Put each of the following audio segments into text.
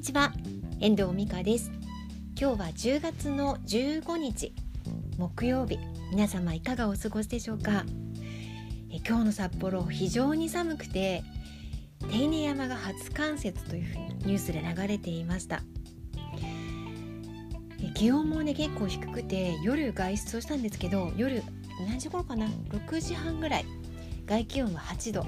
にちは。遠藤美香です。今日は10月の15日木曜日。皆様いかがお過ごしでしょうか？え今日の札幌非常に寒くて手稲山が初冠雪というふうにニュースで流れていました。え気温もね結構低くて夜外出をしたんですけど夜何時頃かな？6時半ぐらい。外気温は8度、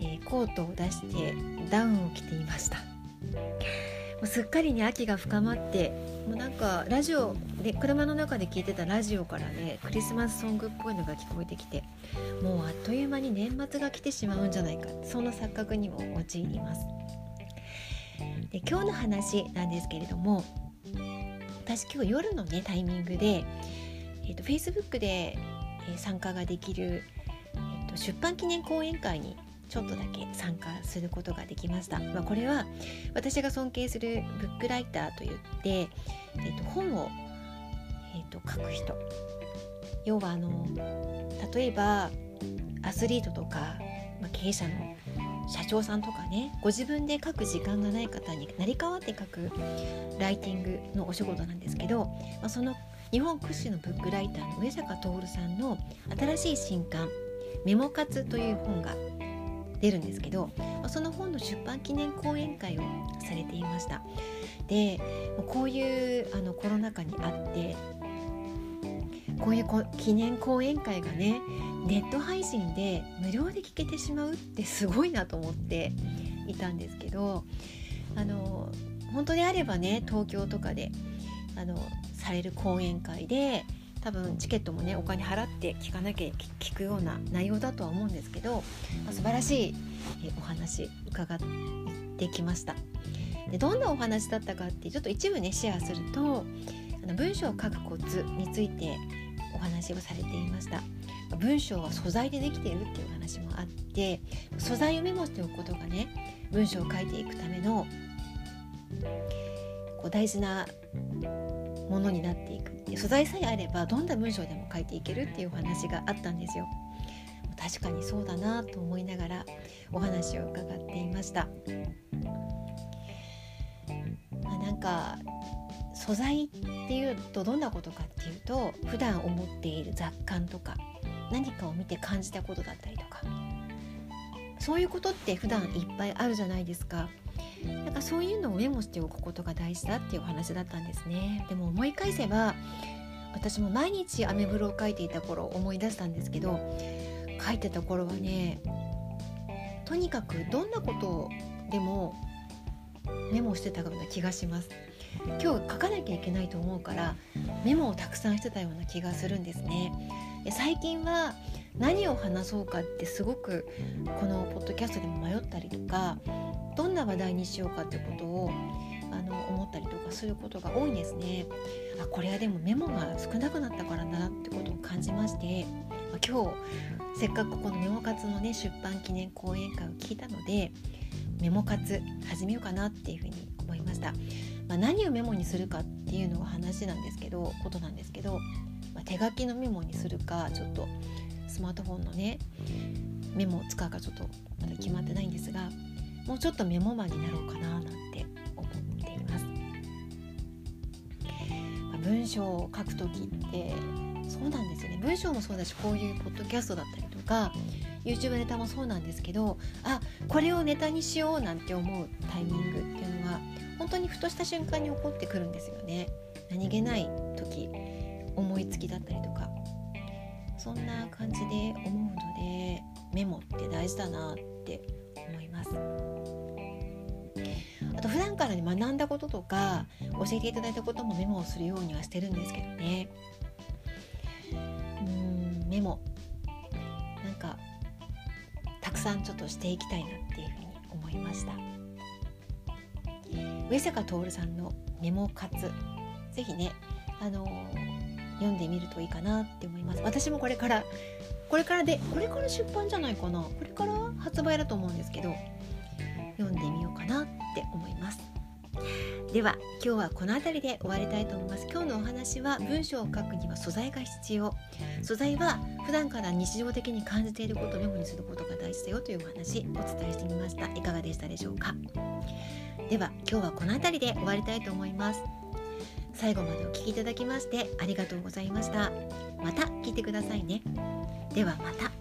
えー、コートを出してダウンを着ていました。もうすっかりね秋が深まってもうなんかラジオで車の中で聞いてたラジオからねクリスマスソングっぽいのが聞こえてきてもうあっという間に年末が来てしまうんじゃないかそんな錯覚にも陥ります。で今日の話なんですけれども私今日夜のねタイミングで、えーと、Facebook で、参加ができる、えーと出版記念講演会にちょっとだけ参加することができました、まあ、これは私が尊敬するブックライターといって、えー、と本を、えー、と書く人。要はあの例えばアスリートとか、まあ、経営者の社長さんとかねご自分で書く時間がない方に成り代わって書くライティングのお仕事なんですけど、まあ、その日本屈指のブックライターの上坂徹さんの新しい新刊「メモ活」という本が出るんですけどその本の出版記念講演会をされていました。でこういうあのコロナ禍にあってこういう記念講演会がねネット配信で無料で聞けてしまうってすごいなと思っていたんですけどあの本当であればね東京とかであのされる講演会で多分チケットもねお金払って聞かなきゃ聞くような内容だとは思うんですけど、まあ、素晴らしいお話伺ってきました。でどんなお話だったかってちょっと一部ねシェアするとあの文章を書くコツについてお話をされていました。文章は素材でできているっていう話もあって素材をメモしておくことがね文章を書いていくためのこう大事なものになっていく素材さえあればどんな文章でも書いていけるっていうお話があったんですよ。確かにそうだなと思いながらお話を伺っていました。まあ、なんか素材っていうとどんなことかっていうと普段思っている雑感とか何かを見て感じたことだったりとかそういうことって普段いっぱいあるじゃないですか。なんかそういうのをメモしておくことが大事だっていうお話だったんですね。でも思い返せば私も毎日アメブロを書いていた頃思い出したんですけど書いてた頃はねとにかくどんなことでもメモしてたような気がします。今日書かなきゃいけないと思うからメモをたくさんしてたような気がするんですね。最近は何を話そうかってすごくこのポッドキャストでも迷ったりとかどんな話題にしようかってことをあの思ったりとかすることが多いんですね。あこれはでもメモが少なくなったからなってことを感じまして、ま、今日せっかくこのメモ活のね出版記念講演会を聞いたのでメモ活始めようかなっていうふうに思いました。まあ、何をメモにするかっていうのは話なんですけどことなんですけど、手書きのメモにするかちょっとスマートフォンのねメモを使うかちょっとまだ決まってないんですがもうちょっとメモマンになろうかななんて思っています。まあ、文章を書く時ってそうなんですよね文章もそうだしこういうポッドキャストだったりとか YouTube ネタもそうなんですけどあこれをネタにしようなんて思うタイミングっていうのは本当にふとした瞬間に起こってくるんですよね。何気ない時思いつきだったりとかそんな感じで思うのでメモって大事だなって思います。あと普段からに学んだこととか教えていただいたこともメモをするようにはしてるんですけどね。うんメモ。なんかたくさんちょっとしていきたいなっていうふうに思いました。上坂徹さんのメモ活。ぜひねあのー、読んでみるといいかなって思います。私もこれからこれからでこれから出版じゃないかな。これから発売だと思うんですけど読んでみようかなって思います。では今日はこの辺りで終わりたいと思います。今日のお話は文章を書くには素材が必要。素材は普段から日常的に感じていることをメモにすることが大事だよというお話お伝えしてみました。いかがでしたでしょうか？では今日はこの辺りで終わりたいと思います。最後までお聴きいただきましてありがとうございました。また聞いてくださいね。ではまた。